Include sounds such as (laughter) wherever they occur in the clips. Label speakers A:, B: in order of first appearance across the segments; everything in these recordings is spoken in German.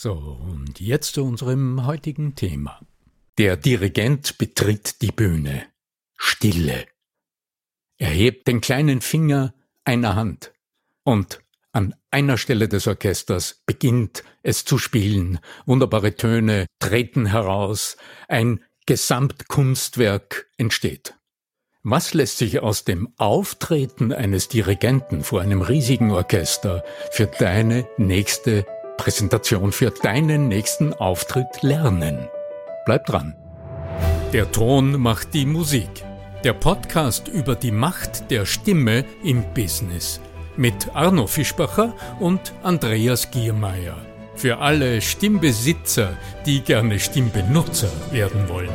A: So, und jetzt zu unserem heutigen Thema. Der Dirigent betritt die Bühne. Stille. Er hebt den kleinen Finger einer Hand und an einer Stelle des Orchesters beginnt es zu spielen. Wunderbare Töne treten heraus. Ein Gesamtkunstwerk entsteht. Was lässt sich aus dem Auftreten eines Dirigenten vor einem riesigen Orchester für deine nächste Präsentation, für deinen nächsten Auftritt lernen? Bleib dran. Der Ton macht die Musik. Der Podcast über die Macht der Stimme im Business. Mit Arno Fischbacher und Andreas Giermeier. Für alle Stimmbesitzer, die gerne Stimmbenutzer werden wollen.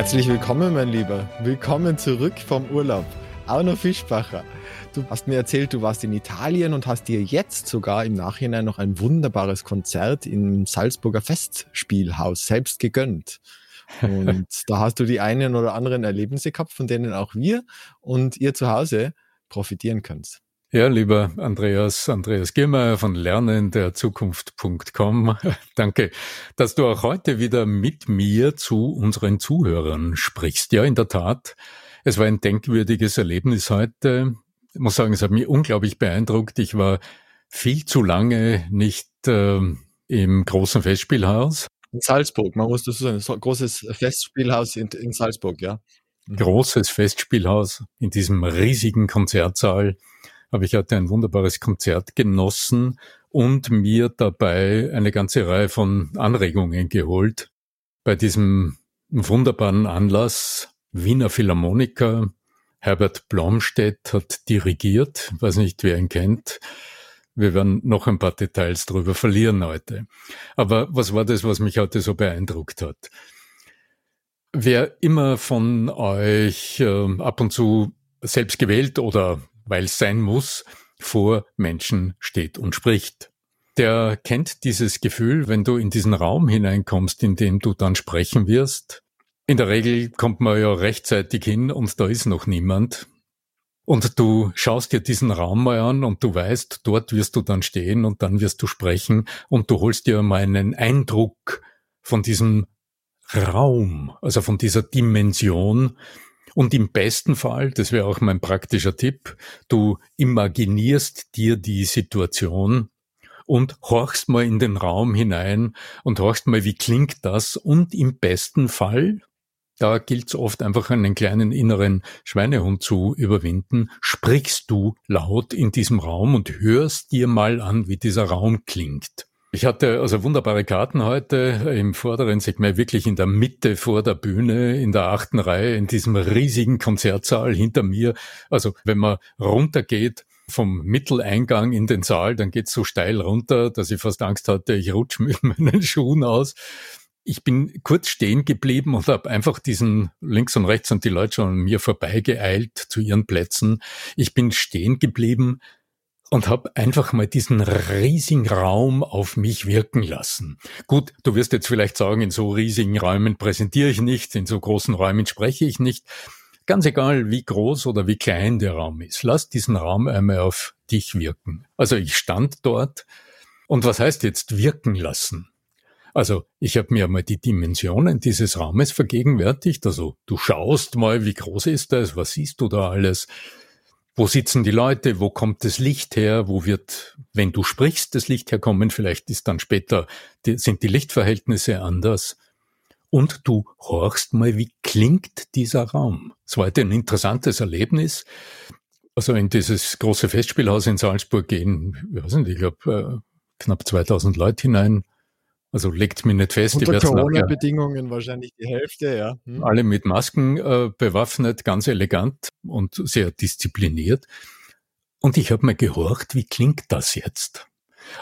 B: Herzlich willkommen, mein Lieber. Willkommen zurück vom Urlaub. Arno Fischbacher. Du hast mir erzählt, du warst in Italien und hast dir jetzt sogar im Nachhinein noch ein wunderbares Konzert im Salzburger Festspielhaus selbst gegönnt. Und (laughs) da hast du die einen oder anderen Erlebnisse gehabt, von denen auch wir und ihr zu Hause profitieren könnt.
A: Ja, lieber Andreas, Andreas Giermeier von lernenderzukunft.com. (laughs) Danke, dass du auch heute wieder mit mir zu unseren Zuhörern sprichst. Ja, in der Tat, es war ein denkwürdiges Erlebnis heute. Ich muss sagen, es hat mich unglaublich beeindruckt. Ich war viel zu lange nicht äh, im großen Festspielhaus.
B: In Salzburg, man muss das sagen, ein großes Festspielhaus in, in Salzburg, ja.
A: Mhm. Großes Festspielhaus in diesem riesigen Konzertsaal habe ich heute ein wunderbares Konzert genossen und mir dabei eine ganze Reihe von Anregungen geholt. Bei diesem wunderbaren Anlass Wiener Philharmoniker, Herbert Blomstedt hat dirigiert, weiß nicht, wer ihn kennt. Wir werden noch ein paar Details darüber verlieren heute. Aber was war das, was mich heute so beeindruckt hat? Wer immer von euch äh, ab und zu selbst gewählt oder weil es sein muss, vor Menschen steht und spricht. Der kennt dieses Gefühl, wenn du in diesen Raum hineinkommst, in dem du dann sprechen wirst. In der Regel kommt man ja rechtzeitig hin und da ist noch niemand. Und du schaust dir diesen Raum mal an und du weißt, dort wirst du dann stehen und dann wirst du sprechen und du holst dir mal einen Eindruck von diesem Raum, also von dieser Dimension, und im besten Fall, das wäre auch mein praktischer Tipp, du imaginierst dir die Situation und horchst mal in den Raum hinein und horchst mal, wie klingt das und im besten Fall, da gilt es oft einfach einen kleinen inneren Schweinehund zu überwinden, sprichst du laut in diesem Raum und hörst dir mal an, wie dieser Raum klingt. Ich hatte also wunderbare Karten heute im vorderen Segment, wirklich in der Mitte vor der Bühne, in der achten Reihe, in diesem riesigen Konzertsaal hinter mir. Also wenn man runtergeht vom Mitteleingang in den Saal, dann geht's so steil runter, dass ich fast Angst hatte, ich rutsche mit (laughs) meinen Schuhen aus. Ich bin kurz stehen geblieben und habe einfach diesen links und rechts und die Leute schon an mir vorbeigeeilt zu ihren Plätzen. Ich bin stehen geblieben, und habe einfach mal diesen riesigen Raum auf mich wirken lassen. Gut, du wirst jetzt vielleicht sagen, in so riesigen Räumen präsentiere ich nicht, in so großen Räumen spreche ich nicht. ganz egal, wie groß oder wie klein der Raum ist. Lass diesen Raum einmal auf dich wirken. Also ich stand dort und was heißt jetzt wirken lassen? Also ich habe mir mal die Dimensionen dieses Raumes vergegenwärtigt. Also du schaust mal, wie groß ist das, was siehst du da alles? Wo sitzen die Leute? Wo kommt das Licht her? Wo wird, wenn du sprichst, das Licht herkommen? Vielleicht ist dann später, die, sind die Lichtverhältnisse anders. Und du horchst mal, wie klingt dieser Raum? Es war heute ein interessantes Erlebnis. Also in dieses große Festspielhaus in Salzburg gehen, ich weiß nicht, ich glaube, äh, knapp 2000 Leute hinein. Also legt mir nicht fest.
B: Unter Corona-Bedingungen wahrscheinlich die Hälfte, ja.
A: Hm. Alle mit Masken äh, bewaffnet, ganz elegant und sehr diszipliniert. Und ich habe mir gehorcht, wie klingt das jetzt?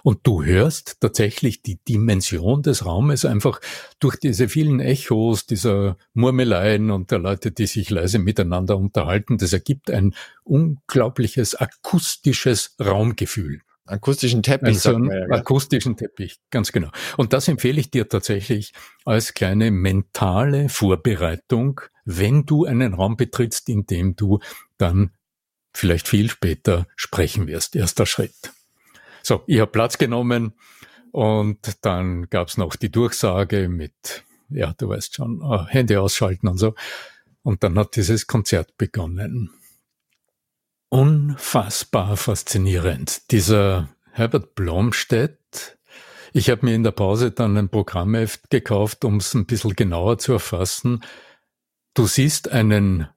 A: Und du hörst tatsächlich die Dimension des Raumes einfach durch diese vielen Echos, dieser Murmeleien und der Leute, die sich leise miteinander unterhalten. Das ergibt ein unglaubliches akustisches Raumgefühl.
B: Akustischen Teppich.
A: Also einen ja, akustischen Teppich, ganz genau. Und das empfehle ich dir tatsächlich als kleine mentale Vorbereitung, wenn du einen Raum betrittst, in dem du dann vielleicht viel später sprechen wirst. Erster Schritt. So, ich habe Platz genommen und dann gab's noch die Durchsage mit, ja, du weißt schon, äh, Hände ausschalten und so. Und dann hat dieses Konzert begonnen. Unfassbar faszinierend. Dieser Herbert Blomstedt, ich habe mir in der Pause dann ein Programmheft gekauft, um es ein bisschen genauer zu erfassen. Du siehst einen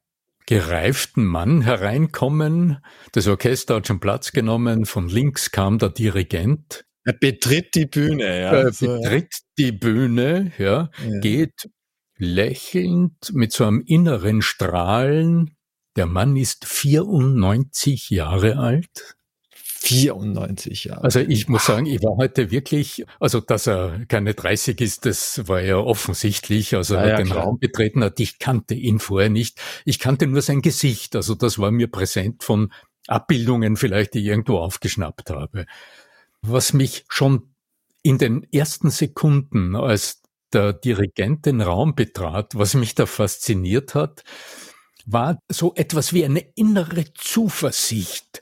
A: gereiften Mann hereinkommen. Das Orchester hat schon Platz genommen. Von links kam der Dirigent.
B: Er betritt die Bühne, ja.
A: Er betritt die Bühne, ja, ja, geht lächelnd mit so einem inneren Strahlen. Der Mann ist 94 Jahre alt.
B: 94 Jahre.
A: Also ich muss sagen, ich war heute wirklich, also dass er keine 30 ist, das war ja offensichtlich. Also er ja, den klar. Raum betreten hat. Ich kannte ihn vorher nicht. Ich kannte nur sein Gesicht. Also das war mir präsent von Abbildungen vielleicht, die ich irgendwo aufgeschnappt habe. Was mich schon in den ersten Sekunden, als der Dirigent den Raum betrat, was mich da fasziniert hat, war so etwas wie eine innere Zuversicht,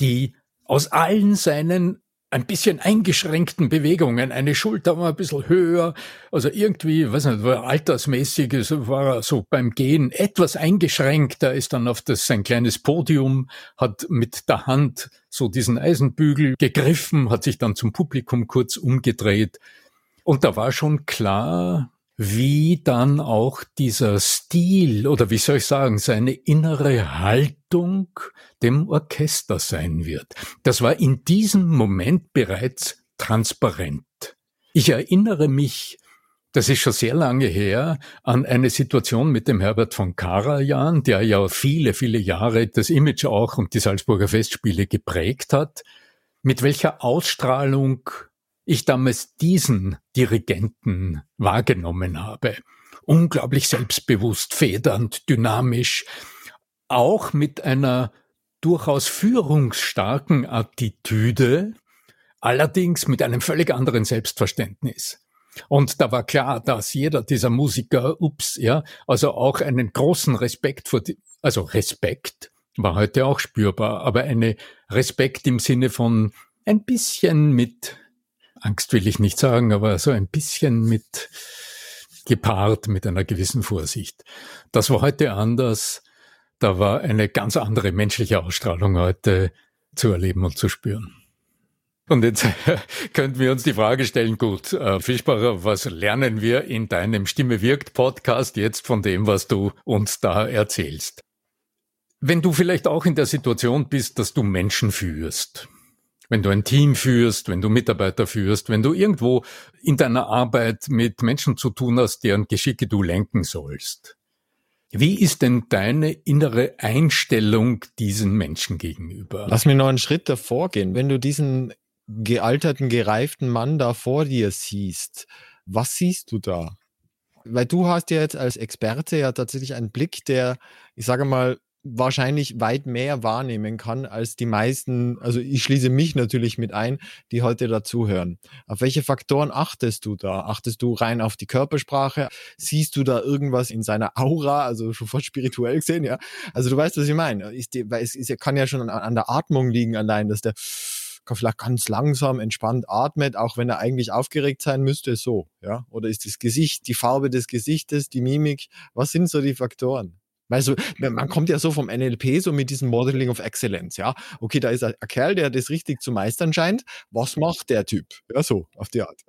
A: die aus allen seinen ein bisschen eingeschränkten Bewegungen, eine Schulter war ein bisschen höher, also irgendwie, weiß nicht, war altersmäßig, war er so beim Gehen etwas eingeschränkt, er ist dann auf das sein kleines Podium, hat mit der Hand so diesen Eisenbügel gegriffen, hat sich dann zum Publikum kurz umgedreht. Und da war schon klar, wie dann auch dieser Stil oder wie soll ich sagen, seine innere Haltung dem Orchester sein wird. Das war in diesem Moment bereits transparent. Ich erinnere mich, das ist schon sehr lange her, an eine Situation mit dem Herbert von Karajan, der ja viele, viele Jahre das Image auch und die Salzburger Festspiele geprägt hat, mit welcher Ausstrahlung ich damals diesen Dirigenten wahrgenommen habe. Unglaublich selbstbewusst, federnd, dynamisch, auch mit einer durchaus führungsstarken Attitüde, allerdings mit einem völlig anderen Selbstverständnis. Und da war klar, dass jeder dieser Musiker, ups, ja, also auch einen großen Respekt vor, die, also Respekt war heute auch spürbar, aber eine Respekt im Sinne von ein bisschen mit Angst will ich nicht sagen, aber so ein bisschen mit gepaart mit einer gewissen Vorsicht. Das war heute anders. Da war eine ganz andere menschliche Ausstrahlung heute zu erleben und zu spüren. Und jetzt (laughs) könnten wir uns die Frage stellen, gut, äh, Fischbacher, was lernen wir in deinem Stimme wirkt Podcast jetzt von dem, was du uns da erzählst? Wenn du vielleicht auch in der Situation bist, dass du Menschen führst, wenn du ein Team führst, wenn du Mitarbeiter führst, wenn du irgendwo in deiner Arbeit mit Menschen zu tun hast, deren Geschicke du lenken sollst. Wie ist denn deine innere Einstellung diesen Menschen gegenüber?
B: Lass mir noch einen Schritt davor gehen. Wenn du diesen gealterten, gereiften Mann da vor dir siehst, was siehst du da? Weil du hast ja jetzt als Experte ja tatsächlich einen Blick, der, ich sage mal, wahrscheinlich weit mehr wahrnehmen kann als die meisten, also ich schließe mich natürlich mit ein, die heute dazuhören. Auf welche Faktoren achtest du da? Achtest du rein auf die Körpersprache? Siehst du da irgendwas in seiner Aura, also (laughs) schon fast spirituell gesehen, ja? Also du weißt, was ich meine. Ist die, weil es ist, kann ja schon an, an der Atmung liegen allein, dass der vielleicht ganz langsam, entspannt atmet, auch wenn er eigentlich aufgeregt sein müsste, so, ja? Oder ist das Gesicht, die Farbe des Gesichtes, die Mimik, was sind so die Faktoren? Weil so, man kommt ja so vom NLP, so mit diesem Modeling of Excellence, ja. Okay, da ist ein, Kerl, der das richtig zu meistern scheint. Was macht der Typ? Ja, so, auf die Art.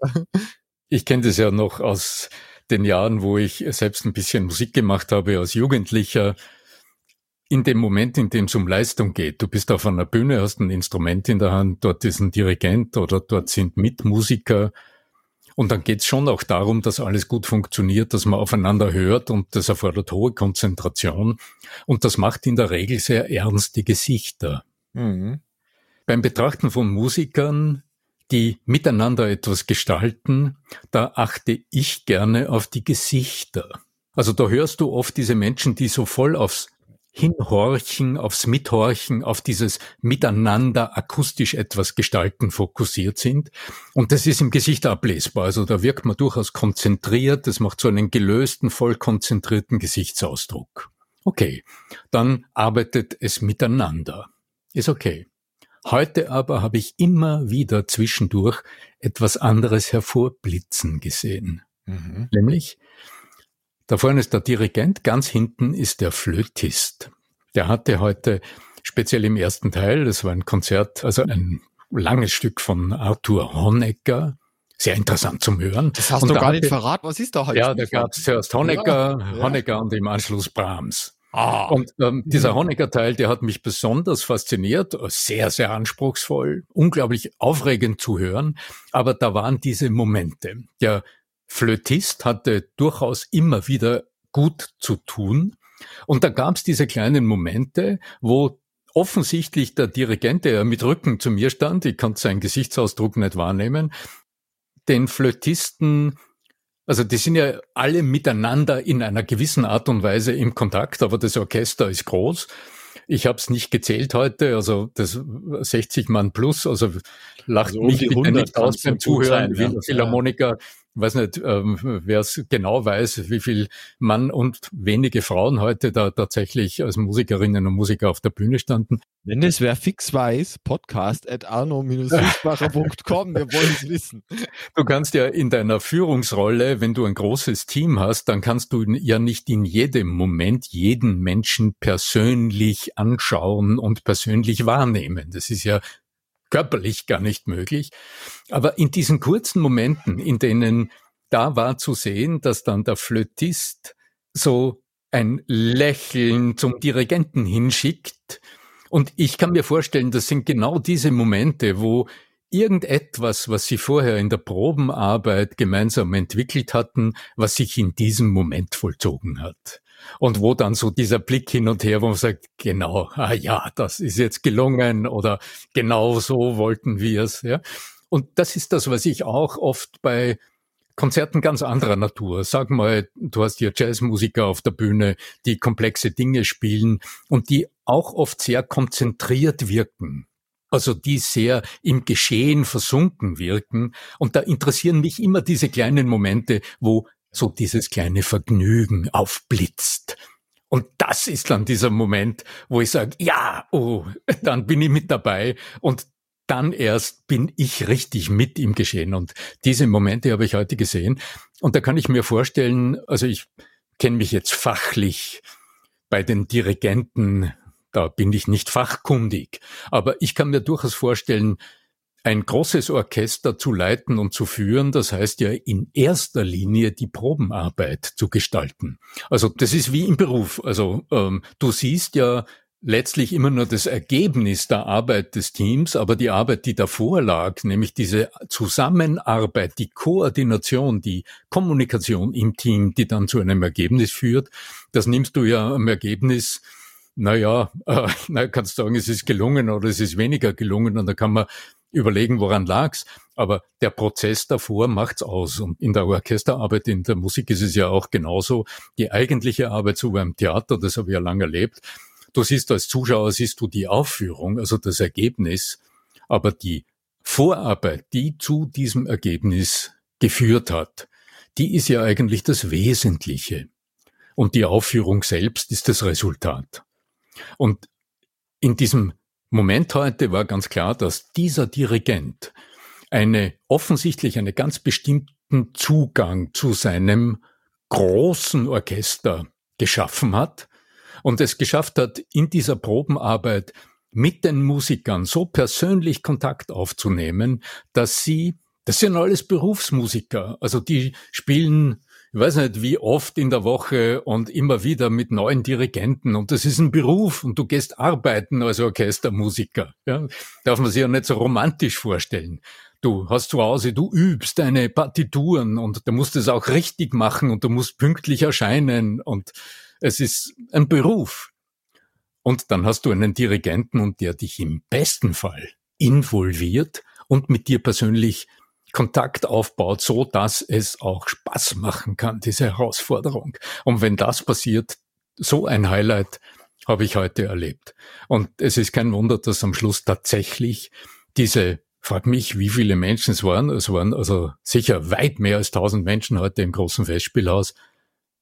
A: Ich kenne das ja noch aus den Jahren, wo ich selbst ein bisschen Musik gemacht habe als Jugendlicher. In dem Moment, in dem es um Leistung geht, du bist auf einer Bühne, hast ein Instrument in der Hand, dort ist ein Dirigent oder dort sind Mitmusiker, und dann geht es schon auch darum, dass alles gut funktioniert, dass man aufeinander hört und das erfordert hohe Konzentration. Und das macht in der Regel sehr ernste Gesichter. Mhm. Beim Betrachten von Musikern, die miteinander etwas gestalten, da achte ich gerne auf die Gesichter. Also da hörst du oft diese Menschen, die so voll aufs Hinhorchen, aufs Mithorchen, auf dieses Miteinander akustisch etwas gestalten fokussiert sind. Und das ist im Gesicht ablesbar. Also da wirkt man durchaus konzentriert. Das macht so einen gelösten, voll konzentrierten Gesichtsausdruck. Okay. Dann arbeitet es miteinander. Ist okay. Heute aber habe ich immer wieder zwischendurch etwas anderes hervorblitzen gesehen. Mhm. Nämlich da vorne ist der Dirigent, ganz hinten ist der Flötist. Der hatte heute speziell im ersten Teil, das war ein Konzert, also ein langes Stück von Arthur Honegger, sehr interessant zum Hören.
B: Das hast und du gar nicht verraten, was ist da heute?
A: Ja, da gab es zuerst Honegger, ja, Honegger und im Anschluss Brahms. Ah. Und ähm, dieser. Honegger-Teil, der hat mich besonders fasziniert, sehr, sehr anspruchsvoll, unglaublich aufregend zu hören. Aber da waren diese Momente. Der Flötist hatte durchaus immer wieder gut zu tun. Und da gab es diese kleinen Momente, wo offensichtlich der Dirigent, der mit Rücken zu mir stand, ich konnte seinen Gesichtsausdruck nicht wahrnehmen, den Flötisten, also die sind ja alle miteinander in einer gewissen Art und Weise im Kontakt, aber das Orchester ist groß. Ich habe es nicht gezählt heute, also das 60 Mann plus, also lacht also mich bitte nicht aus beim Zuhören, sein, ja. Philharmoniker weiß nicht, ähm, wer es genau weiß, wie viel Mann und wenige Frauen heute da tatsächlich als Musikerinnen und Musiker auf der Bühne standen.
B: Wenn es wer fix weiß, podcast at arno-fischbacher.com, wir wollen es wissen.
A: Du kannst ja in deiner Führungsrolle, wenn du ein großes Team hast, dann kannst du ja nicht in jedem Moment jeden Menschen persönlich anschauen und persönlich wahrnehmen. Das ist ja körperlich gar nicht möglich. Aber in diesen kurzen Momenten, in denen da war zu sehen, dass dann der Flötist so ein Lächeln zum Dirigenten hinschickt. Und ich kann mir vorstellen, das sind genau diese Momente, wo irgendetwas, was sie vorher in der Probenarbeit gemeinsam entwickelt hatten, was sich in diesem Moment vollzogen hat. Und wo dann so dieser Blick hin und her, wo man sagt, genau, ah ja, das ist jetzt gelungen oder genau so wollten wir es. Ja. Und das ist das, was ich auch oft bei Konzerten ganz anderer Natur. Sag mal, du hast hier Jazzmusiker auf der Bühne, die komplexe Dinge spielen und die auch oft sehr konzentriert wirken. Also die sehr im Geschehen versunken wirken. Und da interessieren mich immer diese kleinen Momente, wo so dieses kleine Vergnügen aufblitzt. Und das ist dann dieser Moment, wo ich sage, ja, oh, dann bin ich mit dabei und dann erst bin ich richtig mit im Geschehen. Und diese Momente habe ich heute gesehen. Und da kann ich mir vorstellen, also ich kenne mich jetzt fachlich bei den Dirigenten, da bin ich nicht fachkundig, aber ich kann mir durchaus vorstellen, ein großes Orchester zu leiten und zu führen, das heißt ja in erster Linie die Probenarbeit zu gestalten. Also das ist wie im Beruf. Also ähm, du siehst ja letztlich immer nur das Ergebnis der Arbeit des Teams, aber die Arbeit, die davor lag, nämlich diese Zusammenarbeit, die Koordination, die Kommunikation im Team, die dann zu einem Ergebnis führt, das nimmst du ja am Ergebnis naja, äh, (laughs) na, kannst sagen, es ist gelungen oder es ist weniger gelungen und da kann man überlegen, woran lag's. Aber der Prozess davor macht's aus. Und in der Orchesterarbeit, in der Musik ist es ja auch genauso. Die eigentliche Arbeit so beim Theater, das habe ich ja lange erlebt, du siehst als Zuschauer, siehst du die Aufführung, also das Ergebnis, aber die Vorarbeit, die zu diesem Ergebnis geführt hat, die ist ja eigentlich das Wesentliche. Und die Aufführung selbst ist das Resultat. Und in diesem Moment heute war ganz klar, dass dieser Dirigent eine offensichtlich einen ganz bestimmten Zugang zu seinem großen Orchester geschaffen hat und es geschafft hat, in dieser Probenarbeit mit den Musikern so persönlich Kontakt aufzunehmen, dass sie, das sind alles Berufsmusiker, also die spielen ich weiß nicht, wie oft in der Woche und immer wieder mit neuen Dirigenten. Und das ist ein Beruf und du gehst arbeiten als Orchestermusiker. Ja? Darf man sich ja nicht so romantisch vorstellen. Du hast zu Hause, du übst deine Partituren und du musst es auch richtig machen und du musst pünktlich erscheinen und es ist ein Beruf. Und dann hast du einen Dirigenten und der dich im besten Fall involviert und mit dir persönlich Kontakt aufbaut, so dass es auch Spaß machen kann, diese Herausforderung. Und wenn das passiert, so ein Highlight habe ich heute erlebt. Und es ist kein Wunder, dass am Schluss tatsächlich diese, frag mich, wie viele Menschen es waren, es waren also sicher weit mehr als tausend Menschen heute im großen Festspielhaus,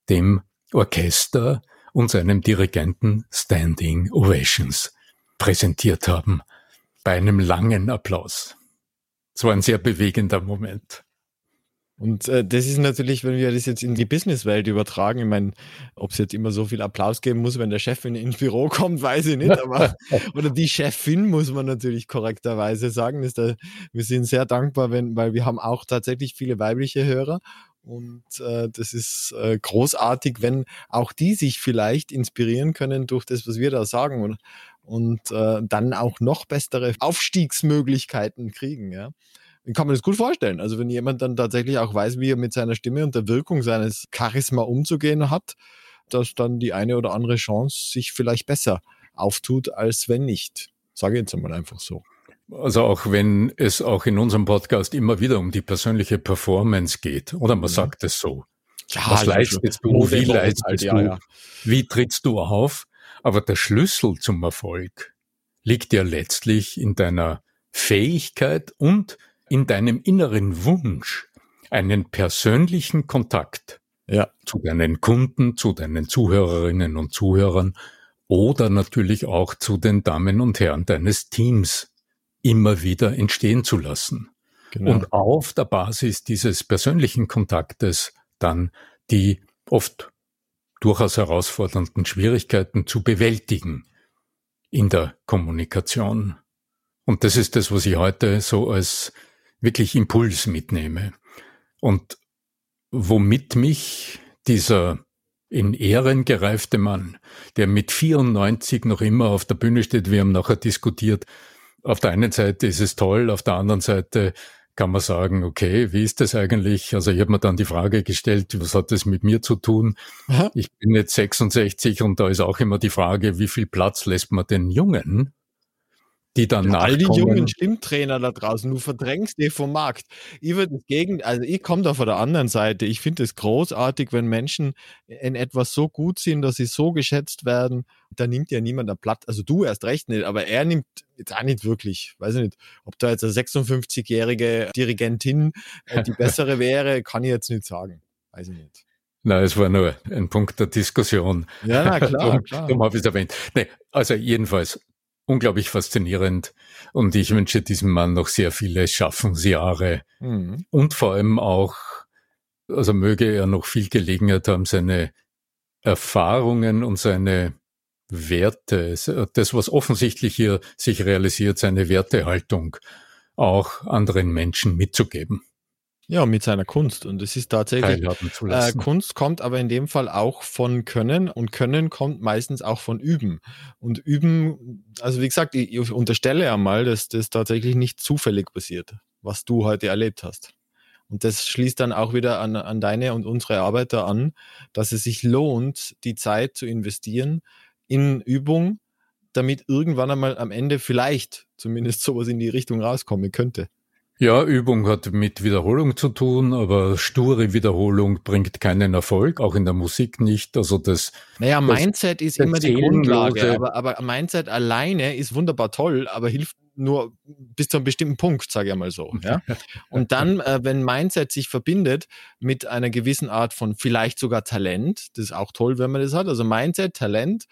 A: dem Orchester und seinem Dirigenten Standing Ovations präsentiert haben, bei einem langen Applaus. Es war ein sehr bewegender Moment.
B: Und äh, das ist natürlich, wenn wir das jetzt in die Businesswelt übertragen, ich meine, ob es jetzt immer so viel Applaus geben muss, wenn der Chef in, ins Büro (laughs) kommt, weiß ich nicht, aber (laughs) oder die Chefin muss man natürlich korrekterweise sagen. Ist da, wir sind sehr dankbar, wenn, weil wir haben auch tatsächlich viele weibliche Hörer und äh, das ist äh, großartig, wenn auch die sich vielleicht inspirieren können durch das, was wir da sagen. Und und äh, dann auch noch bessere Aufstiegsmöglichkeiten kriegen. Ja. Ich kann mir das gut vorstellen. Also wenn jemand dann tatsächlich auch weiß, wie er mit seiner Stimme und der Wirkung seines Charisma umzugehen hat, dass dann die eine oder andere Chance sich vielleicht besser auftut, als wenn nicht. Sage ich jetzt einmal einfach so.
A: Also auch wenn es auch in unserem Podcast immer wieder um die persönliche Performance geht, oder man ja. sagt es so. Ja, Was leistest du? Wie leistest halt, du? Ja, ja. Wie trittst du auf? Aber der Schlüssel zum Erfolg liegt ja letztlich in deiner Fähigkeit und in deinem inneren Wunsch, einen persönlichen Kontakt ja. zu deinen Kunden, zu deinen Zuhörerinnen und Zuhörern oder natürlich auch zu den Damen und Herren deines Teams immer wieder entstehen zu lassen. Genau. Und auf der Basis dieses persönlichen Kontaktes dann die oft durchaus herausfordernden Schwierigkeiten zu bewältigen in der Kommunikation. Und das ist das, was ich heute so als wirklich Impuls mitnehme. Und womit mich dieser in Ehren gereifte Mann, der mit 94 noch immer auf der Bühne steht, wir haben nachher diskutiert, auf der einen Seite ist es toll, auf der anderen Seite kann man sagen, okay, wie ist das eigentlich? Also ich habe mir dann die Frage gestellt, was hat das mit mir zu tun? Aha. Ich bin jetzt 66 und da ist auch immer die Frage, wie viel Platz lässt man den Jungen? die dann ja,
B: All die jungen Stimmtrainer da draußen, du verdrängst die vom Markt. Ich würde das gegen, also ich komme da von der anderen Seite. Ich finde es großartig, wenn Menschen in etwas so gut sind, dass sie so geschätzt werden. Da nimmt ja niemand ein Blatt. Also du erst recht nicht, aber er nimmt jetzt auch nicht wirklich. Weiß ich nicht, ob da jetzt eine 56-jährige Dirigentin äh, die (laughs) bessere wäre, kann ich jetzt nicht sagen. Weiß ich nicht.
A: Na, es war nur ein Punkt der Diskussion.
B: Ja, na, (laughs) klar, darum,
A: klar. Darum habe ich es erwähnt. Nee, also jedenfalls, unglaublich faszinierend. Und ich wünsche diesem Mann noch sehr viele Schaffensjahre. Mhm. Und vor allem auch, also möge er noch viel Gelegenheit haben, seine Erfahrungen und seine Werte, das, was offensichtlich hier sich realisiert, seine Wertehaltung auch anderen Menschen mitzugeben.
B: Ja, mit seiner Kunst. Und es ist tatsächlich, äh, Kunst kommt aber in dem Fall auch von Können und Können kommt meistens auch von Üben. Und Üben, also wie gesagt, ich, ich unterstelle ja mal, dass das tatsächlich nicht zufällig passiert, was du heute erlebt hast. Und das schließt dann auch wieder an, an deine und unsere Arbeiter an, dass es sich lohnt, die Zeit zu investieren in Übung, damit irgendwann einmal am Ende vielleicht zumindest sowas in die Richtung rauskommen könnte.
A: Ja, Übung hat mit Wiederholung zu tun, aber sture Wiederholung bringt keinen Erfolg, auch in der Musik nicht. Also das.
B: Naja, Mindset das, ist immer die Grundlage, aber, aber Mindset alleine ist wunderbar toll, aber hilft nur bis zu einem bestimmten Punkt, sage ich mal so. Ja? Und dann, äh, wenn Mindset sich verbindet mit einer gewissen Art von vielleicht sogar Talent, das ist auch toll, wenn man das hat, also Mindset, Talent,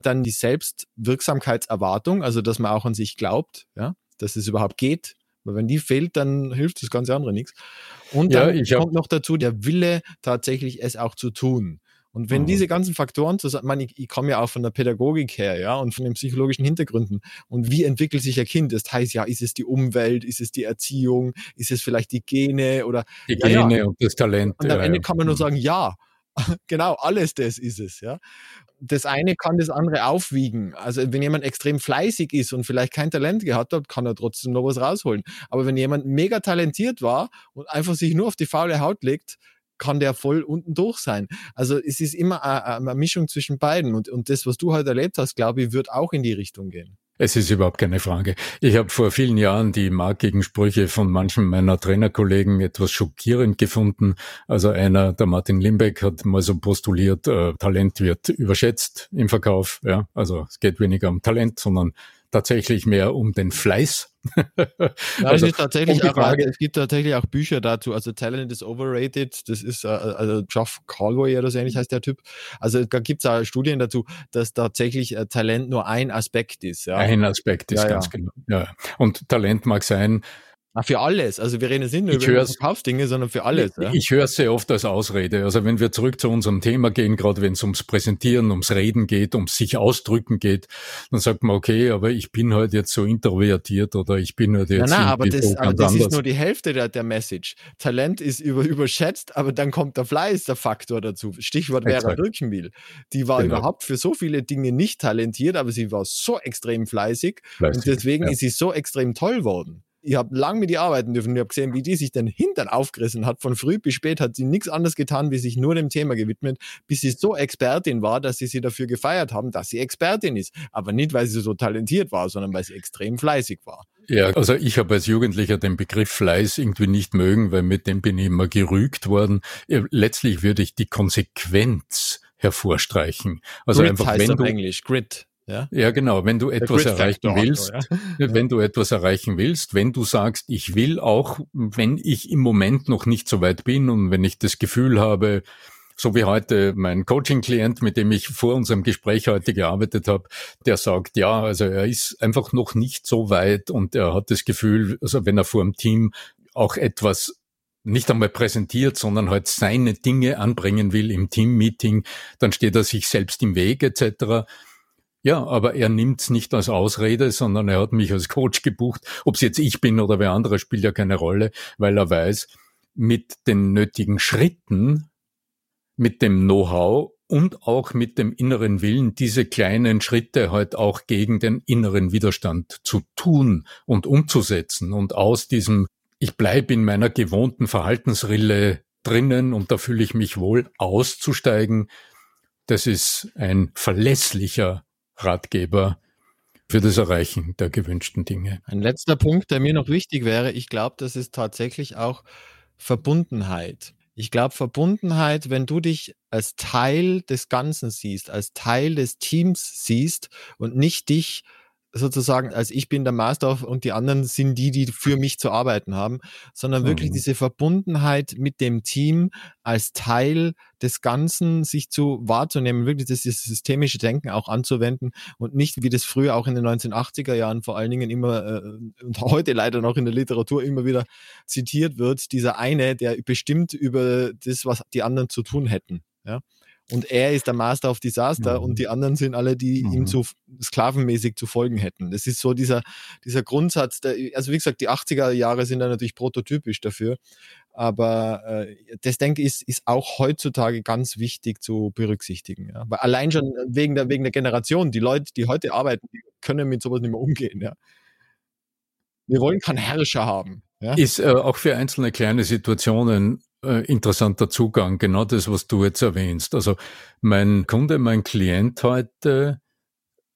B: dann die Selbstwirksamkeitserwartung, also dass man auch an sich glaubt, ja, dass es überhaupt geht, weil wenn die fehlt, dann hilft das ganze andere nichts. Und dann ja, kommt noch dazu der Wille, tatsächlich es auch zu tun. Und wenn mhm. diese ganzen Faktoren zusammen, ich, ich komme ja auch von der Pädagogik her, ja, und von den psychologischen Hintergründen. Und wie entwickelt sich ein Kind? Das heißt ja, ist es die Umwelt, ist es die Erziehung, ist es vielleicht die Gene oder
A: die Gene ja, und das Talent.
B: Und am Ende kann man nur mhm. sagen, ja, (laughs) genau, alles das ist es, ja. Das eine kann das andere aufwiegen. Also wenn jemand extrem fleißig ist und vielleicht kein Talent gehabt hat, kann er trotzdem noch was rausholen. Aber wenn jemand mega talentiert war und einfach sich nur auf die faule Haut legt, kann der voll unten durch sein. Also es ist immer eine, Mischung zwischen beiden. Und, und das, was du heute erlebt hast, glaube ich, wird auch in die Richtung gehen.
A: Es ist überhaupt keine Frage. Ich habe vor vielen Jahren die markigen Sprüche von manchen meiner Trainerkollegen etwas schockierend gefunden. Also einer, der Martin Limbeck, hat mal so postuliert, äh, Talent wird überschätzt im Verkauf. Ja, also es geht weniger um Talent, sondern tatsächlich mehr um den Fleiß.
B: ja, also, ist tatsächlich auch, Frage, es gibt tatsächlich auch Bücher dazu. Also Talent is overrated. Das ist äh, also Geoff Calway oder so ähnlich heißt der Typ. Also da gibt es auch Studien dazu, dass tatsächlich äh, Talent nur ein Aspekt ist. Ja.
A: Ein Aspekt ist ja, ganz genau. Ja. Und Talent mag sein,
B: Ah, für alles. Also wir reden jetzt nicht nur ich über Verkaufsdinge, sondern für alles.
A: Ja? Ich höre es sehr oft als Ausrede. Also wenn wir zurück zu unserem Thema gehen, gerade wenn es ums Präsentieren, ums Reden geht, ums sich ausdrücken geht, dann sagt man, okay, aber ich bin halt jetzt so introvertiert oder ich bin halt jetzt.
B: Nein, nein aber das, aber das ist nur die Hälfte der, der Message. Talent ist über, überschätzt, aber dann kommt der Fleiß, der Faktor dazu. Stichwort Vera Birkenbiel. Die war genau. überhaupt für so viele Dinge nicht talentiert, aber sie war so extrem fleißig, fleißig und deswegen ja. ist sie so extrem toll worden ich habe lang mit ihr arbeiten dürfen. Ich habe gesehen, wie die sich den Hintern aufgerissen hat. Von früh bis spät hat sie nichts anderes getan, wie sich nur dem Thema gewidmet, bis sie so Expertin war, dass sie sie dafür gefeiert haben, dass sie Expertin ist. Aber nicht, weil sie so talentiert war, sondern weil sie extrem fleißig war.
A: Ja, also ich habe als Jugendlicher den Begriff Fleiß irgendwie nicht mögen, weil mit dem bin ich immer gerügt worden. Letztlich würde ich die Konsequenz hervorstreichen. Also
B: Grit
A: einfach,
B: heißt wenn du Englisch, Grit. Ja,
A: ja genau. Wenn du etwas erreichen willst, ja. wenn du etwas erreichen willst, wenn du sagst, ich will auch, wenn ich im Moment noch nicht so weit bin und wenn ich das Gefühl habe, so wie heute mein Coaching-Klient, mit dem ich vor unserem Gespräch heute gearbeitet habe, der sagt, ja, also er ist einfach noch nicht so weit und er hat das Gefühl, also wenn er vor dem Team auch etwas nicht einmal präsentiert, sondern halt seine Dinge anbringen will im Team-Meeting, dann steht er sich selbst im Weg etc. Ja, aber er nimmt's nicht als Ausrede, sondern er hat mich als Coach gebucht. Ob es jetzt ich bin oder wer andere, spielt ja keine Rolle, weil er weiß, mit den nötigen Schritten, mit dem Know-how und auch mit dem inneren Willen, diese kleinen Schritte halt auch gegen den inneren Widerstand zu tun und umzusetzen und aus diesem ich bleibe in meiner gewohnten Verhaltensrille drinnen und da fühle ich mich wohl auszusteigen, das ist ein verlässlicher Ratgeber für das Erreichen der gewünschten Dinge.
B: Ein letzter Punkt, der mir noch wichtig wäre, ich glaube, das ist tatsächlich auch Verbundenheit. Ich glaube, Verbundenheit, wenn du dich als Teil des Ganzen siehst, als Teil des Teams siehst und nicht dich sozusagen, als ich bin der Master und die anderen sind die, die für mich zu arbeiten haben, sondern wirklich mhm. diese Verbundenheit mit dem Team als Teil des Ganzen sich zu wahrzunehmen, wirklich das systemische Denken auch anzuwenden und nicht wie das früher auch in den 1980er Jahren vor allen Dingen immer äh, und (laughs) heute leider noch in der Literatur immer wieder zitiert wird, dieser eine, der bestimmt über das, was die anderen zu tun hätten. Ja? Und er ist der Master of Disaster mhm. und die anderen sind alle, die mhm. ihm zu sklavenmäßig zu folgen hätten. Das ist so dieser, dieser Grundsatz. Der, also wie gesagt, die 80er Jahre sind da natürlich prototypisch dafür. Aber äh, das denke ich ist, ist auch heutzutage ganz wichtig zu berücksichtigen. Ja? Weil allein schon wegen der, wegen der Generation, die Leute, die heute arbeiten, die können mit sowas nicht mehr umgehen. Ja? Wir wollen keinen Herrscher haben.
A: Ja? Ist äh, auch für einzelne kleine Situationen äh, interessanter Zugang, genau das, was du jetzt erwähnst. Also mein Kunde, mein Klient heute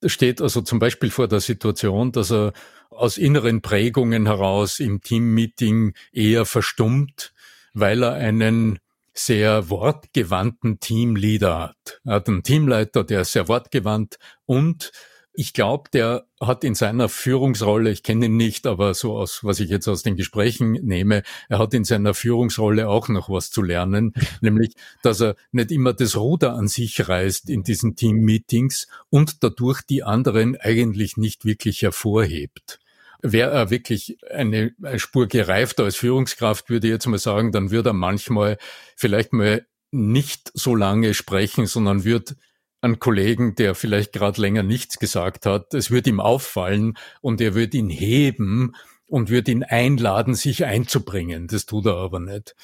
A: steht also zum Beispiel vor der Situation, dass er aus inneren Prägungen heraus im Teammeeting eher verstummt, weil er einen sehr wortgewandten Teamleader hat. Er hat einen Teamleiter, der ist sehr wortgewandt und ich glaube, der hat in seiner Führungsrolle, ich kenne ihn nicht, aber so aus, was ich jetzt aus den Gesprächen nehme, er hat in seiner Führungsrolle auch noch was zu lernen, (laughs) nämlich, dass er nicht immer das Ruder an sich reißt in diesen Team-Meetings und dadurch die anderen eigentlich nicht wirklich hervorhebt. Wäre er wirklich eine, Spur gereifter als Führungskraft, würde ich jetzt mal sagen, dann würde er manchmal vielleicht mal nicht so lange sprechen, sondern würde einen Kollegen, der vielleicht gerade länger nichts gesagt hat, es wird ihm auffallen und er wird ihn heben und wird ihn einladen, sich einzubringen. Das tut er aber nicht.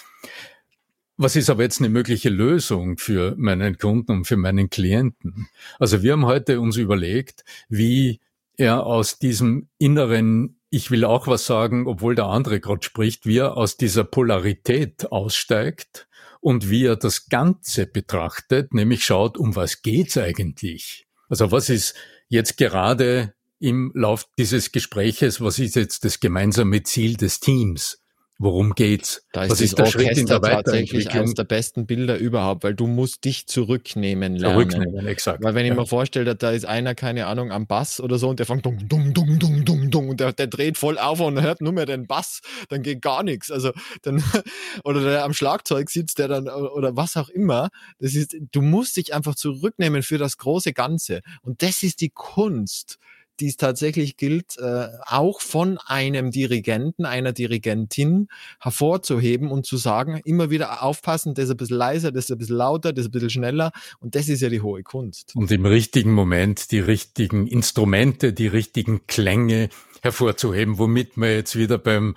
A: Was ist aber jetzt eine mögliche Lösung für meinen Kunden und für meinen Klienten? Also wir haben heute uns überlegt, wie er aus diesem inneren ich will auch was sagen, obwohl der andere gerade spricht, wie er aus dieser Polarität aussteigt und wie er das Ganze betrachtet, nämlich schaut, um was geht's eigentlich? Also was ist jetzt gerade im Lauf dieses Gespräches, was ist jetzt das gemeinsame Ziel des Teams? Worum geht's?
B: Da ist Was ist der Orchester Schritt in der tatsächlich eines der besten Bilder überhaupt, weil du musst dich zurücknehmen lernen. Zurücknehmen, exakt. Weil wenn ich ja. mir vorstelle, da ist einer, keine Ahnung, am Bass oder so und der fängt dumm, dumm, dumm, dumm, dumm, dumm und der, der dreht voll auf und hört nur mehr den Bass, dann geht gar nichts. Also dann, (laughs) oder der am Schlagzeug sitzt, der dann, oder was auch immer. Das ist, du musst dich einfach zurücknehmen für das große Ganze. Und das ist die Kunst die es tatsächlich gilt, äh, auch von einem Dirigenten, einer Dirigentin hervorzuheben und zu sagen, immer wieder aufpassen, das ist ein bisschen leiser, das ist ein bisschen lauter, das ist ein bisschen schneller. Und das ist ja die hohe Kunst.
A: Und im richtigen Moment die richtigen Instrumente, die richtigen Klänge hervorzuheben, womit wir jetzt wieder beim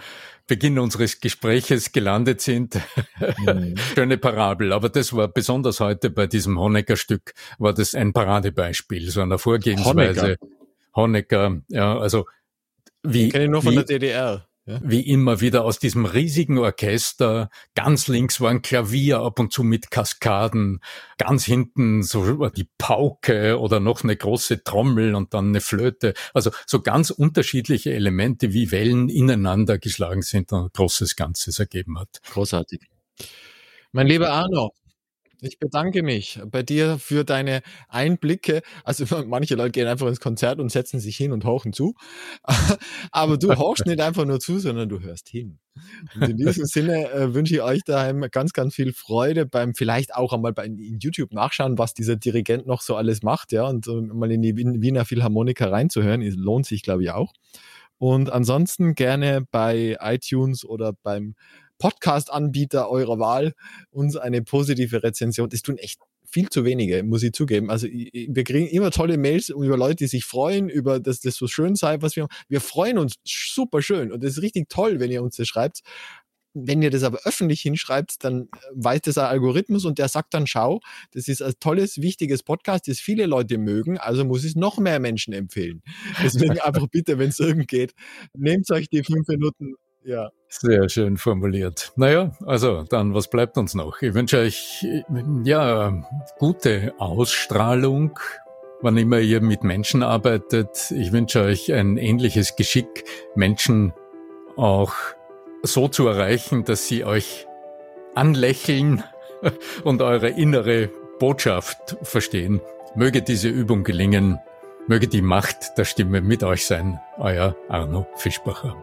A: Beginn unseres Gespräches gelandet sind. Mhm. (laughs) Schöne Parabel. Aber das war besonders heute bei diesem Honecker-Stück, war das ein Paradebeispiel, so einer Vorgehensweise. Honecker. Honecker, ja, also wie.
B: kenne ich nur von wie, der DDR.
A: Ja? Wie immer wieder aus diesem riesigen Orchester. Ganz links war ein Klavier ab und zu mit Kaskaden. Ganz hinten so die Pauke oder noch eine große Trommel und dann eine Flöte. Also so ganz unterschiedliche Elemente, wie Wellen ineinander geschlagen sind und ein großes Ganzes ergeben hat.
B: Großartig. Mein lieber Arno, ich bedanke mich bei dir für deine Einblicke. Also (laughs) manche Leute gehen einfach ins Konzert und setzen sich hin und horchen zu. (laughs) Aber du horchst nicht einfach nur zu, sondern du hörst hin. Und in diesem (laughs) Sinne äh, wünsche ich euch daheim ganz, ganz viel Freude beim vielleicht auch einmal bei in YouTube nachschauen, was dieser Dirigent noch so alles macht, ja, und uh, mal in die Wiener Philharmoniker reinzuhören, lohnt sich, glaube ich, auch. Und ansonsten gerne bei iTunes oder beim Podcast-Anbieter eurer Wahl uns eine positive Rezension. Das tun echt viel zu wenige, muss ich zugeben. Also wir kriegen immer tolle Mails über Leute, die sich freuen, über dass das so schön sei, was wir Wir freuen uns super schön und das ist richtig toll, wenn ihr uns das schreibt. Wenn ihr das aber öffentlich hinschreibt, dann weiß das ein Algorithmus und der sagt dann, schau, das ist ein tolles, wichtiges Podcast, das viele Leute mögen, also muss es noch mehr Menschen empfehlen. Deswegen (laughs) einfach bitte, wenn es irgend geht, nehmt euch die fünf Minuten ja.
A: Sehr schön formuliert. Naja, also dann, was bleibt uns noch? Ich wünsche euch, ja, gute Ausstrahlung, wann immer ihr mit Menschen arbeitet. Ich wünsche euch ein ähnliches Geschick, Menschen auch so zu erreichen, dass sie euch anlächeln (laughs) und eure innere Botschaft verstehen. Möge diese Übung gelingen. Möge die Macht der Stimme mit euch sein. Euer Arno Fischbacher.